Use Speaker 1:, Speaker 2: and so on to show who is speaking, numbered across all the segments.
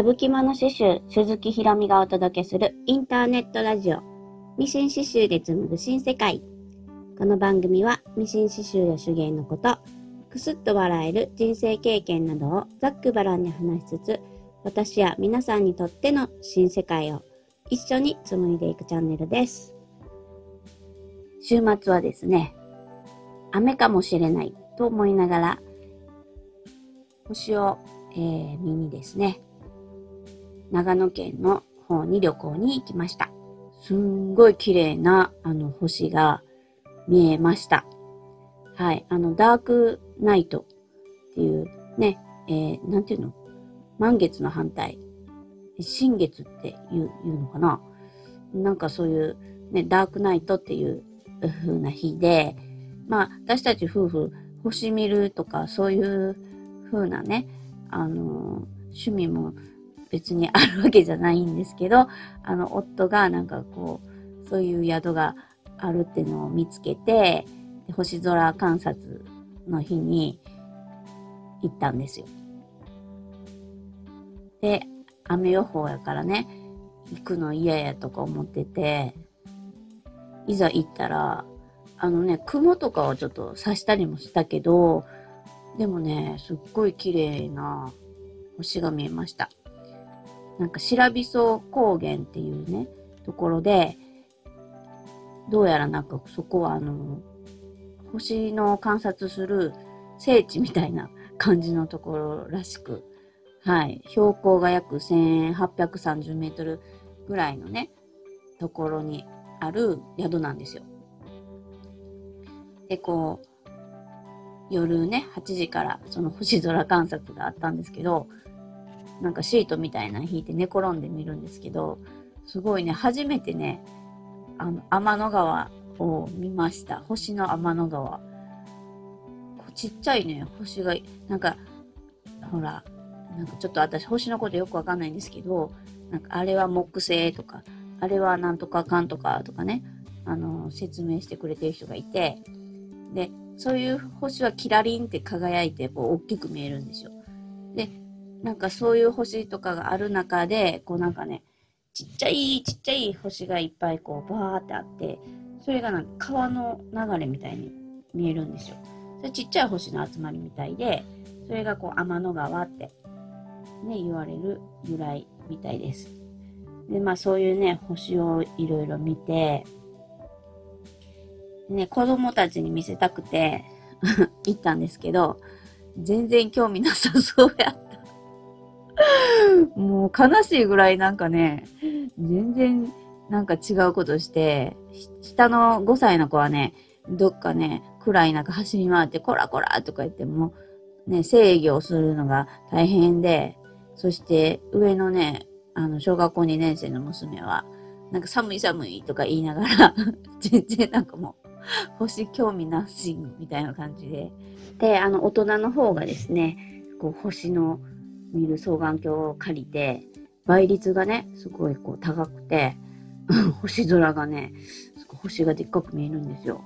Speaker 1: 矢吹間の刺繍、鈴木ひろみがお届けするインターネットラジオ、ミシン刺繍で紡ぐ新世界。この番組はミシン刺繍や手芸のこと、くすっと笑える人生経験などをざっくばらんに話しつつ、私や皆さんにとっての新世界を一緒に紡いでいくチャンネルです。週末はですね、雨かもしれないと思いながら、星を、えー、見にですね、長野県の方に旅行に行きました。すんごい綺麗なあの星が見えました。はい。あの、ダークナイトっていうね、えー、なんていうの？満月の反対。新月って言う言うのかな？なんかそういうね、ダークナイトっていう風な日で、まあ、私たち夫婦、星見るとか、そういう風なね、あの、趣味も別にあるわけじゃないんですけど、あの、夫がなんかこう、そういう宿があるっていうのを見つけて、星空観察の日に行ったんですよ。で、雨予報やからね、行くの嫌やとか思ってて、いざ行ったら、あのね、雲とかはちょっと刺したりもしたけど、でもね、すっごい綺麗な星が見えました。なんか白びそ高原っていうね、ところで、どうやらなんかそこはあの、星の観察する聖地みたいな 感じのところらしく、はい、標高が約1830メートルぐらいのね、ところにある宿なんですよ。で、こう、夜ね、8時からその星空観察があったんですけど、なんかシートみたいなの引いて寝転んでみるんですけど、すごいね、初めてね、あの、天の川を見ました。星の天の川。ちっちゃいね、星が、なんか、ほら、なんかちょっと私星のことよくわかんないんですけど、なんかあれは木星とか、あれはなんとかかんとかとかね、あの、説明してくれてる人がいて、で、そういう星はキラリンって輝いて、こう、大きく見えるんですよ。なんかそういう星とかがある中で、こうなんかね、ちっちゃいちっちゃい星がいっぱいこうバーってあって、それがなんか川の流れみたいに見えるんですよ。それちっちゃい星の集まりみたいで、それがこう天の川ってね、言われる由来みたいです。で、まあそういうね、星をいろいろ見て、ね、子供たちに見せたくて 行ったんですけど、全然興味なさそうやっ。もう悲しいぐらいなんかね、全然なんか違うことして、下の5歳の子はね、どっかね、暗い中走り回って、こらこらとか言っても、ね、制御するのが大変で、そして上のね、あの、小学校2年生の娘は、なんか寒い寒いとか言いながら 全然なんかもう、星興味なしみたいな感じで。で、あの、大人の方がですね、こう、星の見る双眼鏡を借りて、倍率がね、すごいこう高くて、星空がね、星がでっかく見えるんですよ。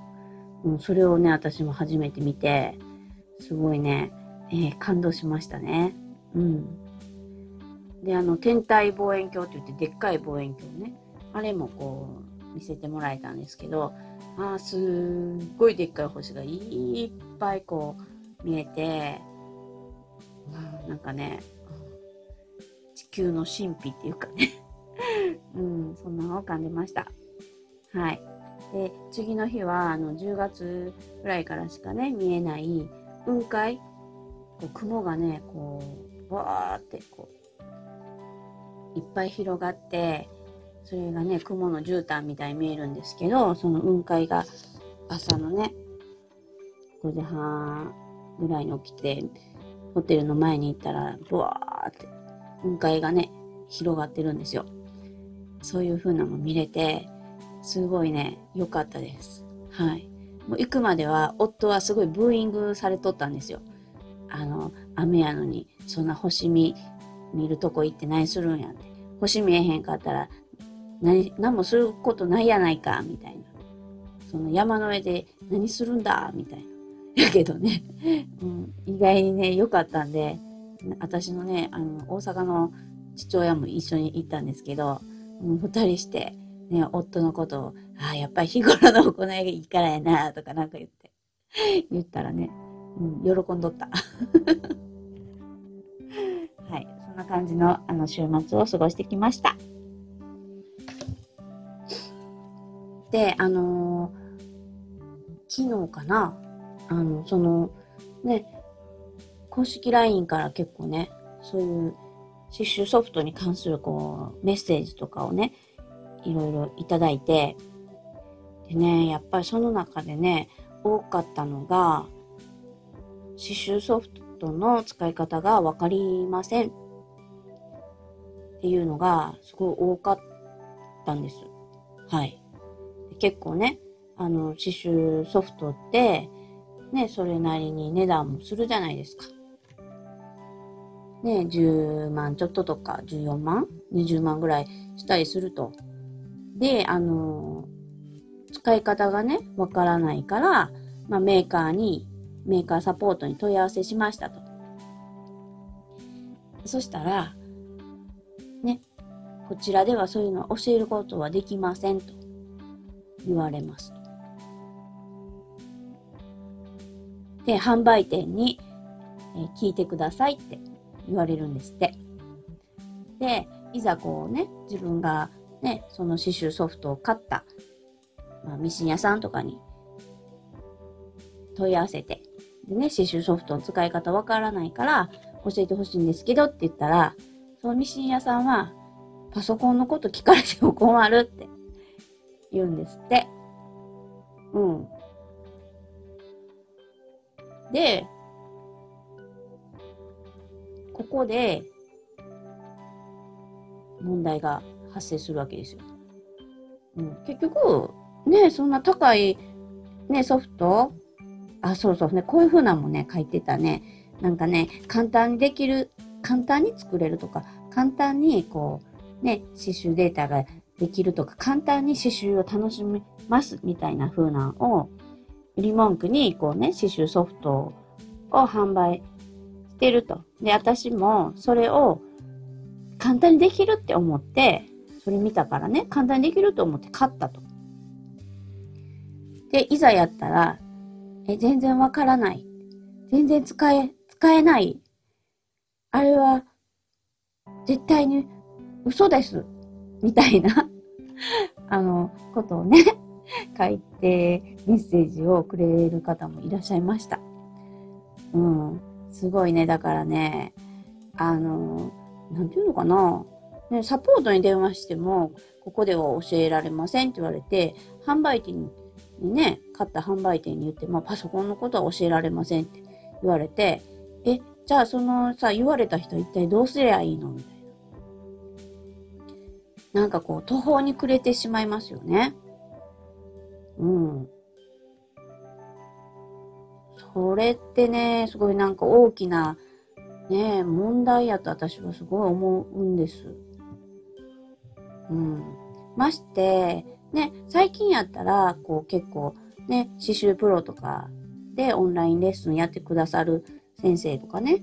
Speaker 1: うん、それをね、私も初めて見て、すごいね、えー、感動しましたね。うん。で、あの、天体望遠鏡って言って、でっかい望遠鏡ね。あれもこう、見せてもらえたんですけど、ああ、すっごいでっかい星がいっぱいこう、見えて、なんかね、球の神秘っていうかね うん、そんなのを感じました。はい。で、次の日は、あの、10月ぐらいからしかね、見えない雲海。こう雲がね、こう、わーって、こう、いっぱい広がって、それがね、雲の絨毯みたいに見えるんですけど、その雲海が朝のね、5時半ぐらいに起きて、ホテルの前に行ったら、ブワーって雲海がね、広がってるんですよ。そういう風なのも見れて、すごいね、良かったです。はい。もう行くまでは、夫はすごいブーイングされとったんですよ。あの、雨やのに、そんな星見、見るとこ行って何するんやって。星見えへんかったら、何、何もすることないやないか、みたいな。その山の上で何するんだ、みたいな。やけどね、うん、意外にね、良かったんで、私のね、あの、大阪の父親も一緒に行ったんですけど、もう二人して、ね、夫のことを、ああ、やっぱり日頃の行いがいいからやな、とかなんか言って、言ったらね、うん、喜んどった。はい、そんな感じのあの週末を過ごしてきました。で、あのー、昨日かな、あの、その、ね、公式 LINE から結構ね、そういう刺繍ソフトに関するこう、メッセージとかをね、いろいろいただいて、でね、やっぱりその中でね、多かったのが、刺繍ソフトの使い方がわかりませんっていうのがすごい多かったんです。はい。結構ね、あの、刺繍ソフトって、ね、それなりに値段もするじゃないですか。ね、10万ちょっととか、14万 ?20 万ぐらいしたりすると。で、あの使い方がね、わからないから、まあ、メーカーに、メーカーサポートに問い合わせしましたと。そしたら、ね、こちらではそういうのを教えることはできませんと言われますと。で、販売店に、え聞いてくださいって言われるんですって。で、いざこうね、自分がね、その刺繍ソフトを買った、まあ、ミシン屋さんとかに問い合わせて、でね、刺繍ソフトの使い方わからないから教えてほしいんですけどって言ったら、そのミシン屋さんは、パソコンのこと聞かれても困るって言うんですって。うん。で、こで問題が発生するわけですよ。うん、結局、ね、そんな高い、ね、ソフトあ、そうそうね、こういう風なもね、書いてたね。なんかね、簡単にできる、簡単に作れるとか、簡単にこう、ね、刺繍データができるとか、簡単に刺繍を楽しめますみたいな風なのを、売り文句に、こうね、刺繍ソフトを販売してると。で、私もそれを簡単にできるって思って、それ見たからね、簡単にできると思って買ったと。で、いざやったら、え、全然わからない。全然使え、使えない。あれは、絶対に嘘です。みたいな あの、ことをね 書いてメッセージをくれる方もいらっしゃいました。うん。すごいね。だからね、あの、なんていうのかな。ね、サポートに電話しても、ここでは教えられませんって言われて、販売店にね、買った販売店に言って、まあ、パソコンのことは教えられませんって言われて、え、じゃあそのさ、言われた人一体どうすりゃいいの？みたいな。なんかこう、途方に暮れてしまいますよね。うん。それってね、すごいなんか大きな、ね、問題やと私はすごい思うんです。うん。まして、ね、最近やったら、こう結構、ね、刺繍プロとかでオンラインレッスンやってくださる先生とかね、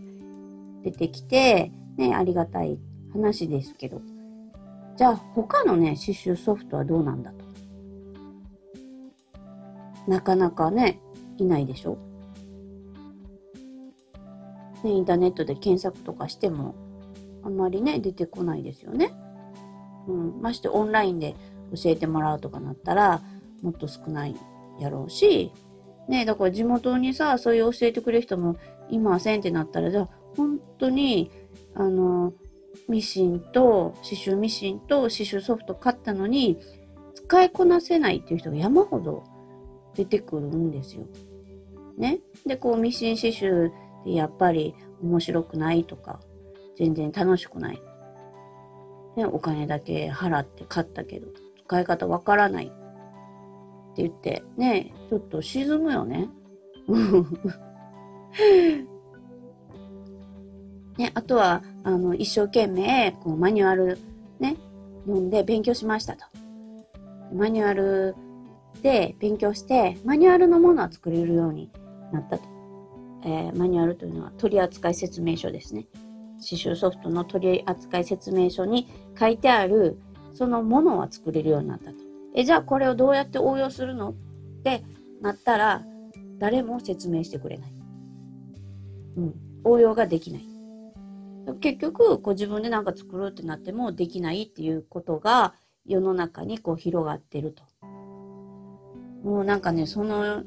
Speaker 1: 出てきて、ね、ありがたい話ですけど。じゃあ、他のね、刺繍ソフトはどうなんだと。なかなかね、いないでしょ。ね、インターネットで検索とかしても、あんまりね、出てこないですよね。うん。ましてオンラインで教えてもらうとかなったら、もっと少ないやろうし、ね、だから地元にさ、そういう教えてくれる人もいませんってなったら、じゃあ、本当に、あの、ミシンと、刺繍ミシンと刺繍ソフト買ったのに、使いこなせないっていう人が山ほど出てくるんですよ。ね。で、こう、ミシン刺繍ってやっぱり面白くないとか、全然楽しくない。ね、お金だけ払って買ったけど、使い方わからないって言って、ね、ちょっと沈むよね。ね、あとは、あの、一生懸命、こう、マニュアル、ね、読んで勉強しましたと。マニュアルで勉強して、マニュアルのものは作れるようになったと。えー、マニュアルというのは取扱説明書ですね。刺繍ソフトの取扱説明書に書いてあるそのものは作れるようになったと。え、じゃあこれをどうやって応用するのってなったら誰も説明してくれない。うん。応用ができない。結局、こう自分で何か作るってなってもできないっていうことが世の中にこう広がってると。もうなんかね、その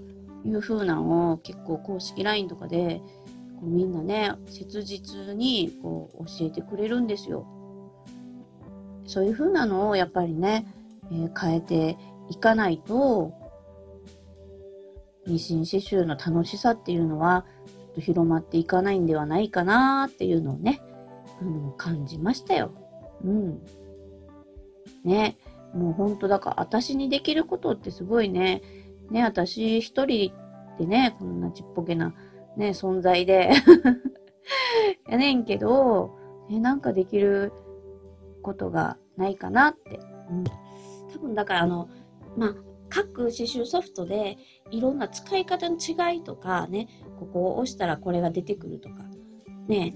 Speaker 1: いう風なのを結構公式 LINE とかでこうみんなね、切実にこう教えてくれるんですよ。そういう風なのをやっぱりね、えー、変えていかないと、妊娠刺繍の楽しさっていうのはと広まっていかないんではないかなっていうのをね、あの、感じましたよ。うん。ね、もうほんとだから私にできることってすごいね、ね、私一人でね、こんなちっぽけなね、存在で やねんけど、ね、なんかできることがないかなって。うん。多分だからあの、まあ、各刺繍ソフトでいろんな使い方の違いとかね、ここを押したらこれが出てくるとか、ね、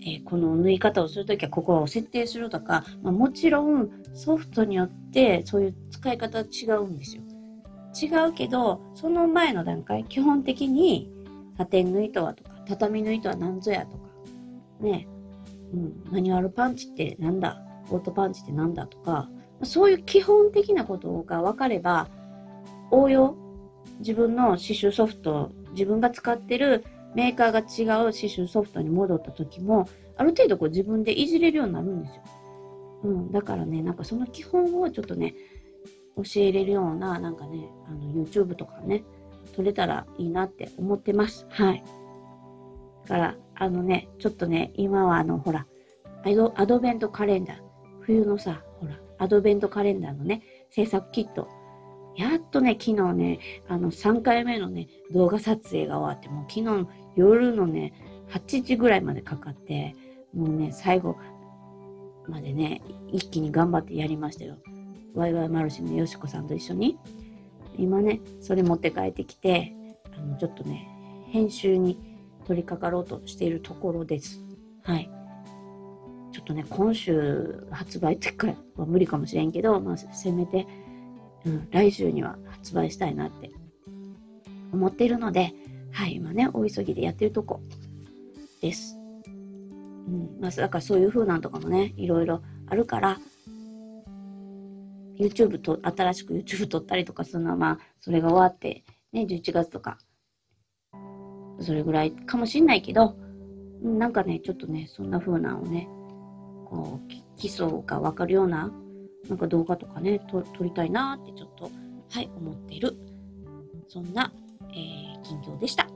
Speaker 1: えー、この縫い方をするときはここを設定するとか、まあ、もちろんソフトによってそういう使い方は違うんですよ。違うけど、その前の段階、基本的にサテン縫いとはとか、畳縫いとは何ぞやとか、ね、うん、マニュアルパンチってなんだ、オートパンチってなんだとか、そういう基本的なことが分かれば、応用、自分の刺繍ソフト自分が使ってるメーカーが違う刺繍ソフトに戻った時も、ある程度こう自分でいじれるようになるんですよ。うん、だからね、なんかその基本をちょっとね、教えれるような、なんかね、あの YouTube とかね、撮れたらいいなって思ってます。はい。だから、あのね、ちょっとね、今はあの、ほら、アドアドベントカレンダー、冬のさ、ほら、アドベントカレンダーのね、制作キット、やっとね、昨日ね、あの、3回目のね、動画撮影が終わって、もう昨日夜のね、8時ぐらいまでかかって、もうね、最後までね、一気に頑張ってやりましたよ。ワイワイマルシェのよしこさんと一緒に。今ね、それ持って帰ってきて、あの、ちょっとね、編集に取り掛かろうとしているところです。はい。ちょっとね、今週発売ってかは無理かもしれんけど、まあ、せめて、うん、来週には発売したいなって思っているので、はい、今ね、大急ぎでやってるとこです。うん、まあ、だからそういう風なんとかもね、いろいろあるから、YouTube と、新しく YouTube 撮ったりとかするのは、まあ、それが終わって、ね、11月とか、それぐらいかもしんないけど、なんかね、ちょっとね、そんな風なのをね、こう、基礎がわかるようななんか動画とかね、撮りたいなってちょっと、はい、思っている。そんな、えー、近況でした。は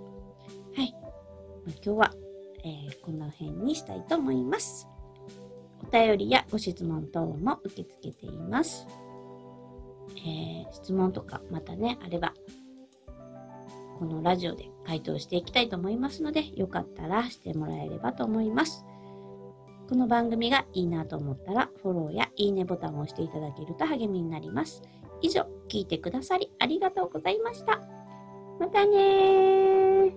Speaker 1: い。今日は、えー、この辺にしたいと思います。お便りやご質問等も受け付けています。えー、質問とかまたね、あれば、このラジオで回答していきたいと思いますので、よかったらしてもらえればと思います。この番組がいいなと思ったら、フォローやいいねボタンを押していただけると励みになります。以上、聞いてくださりありがとうございました。またね。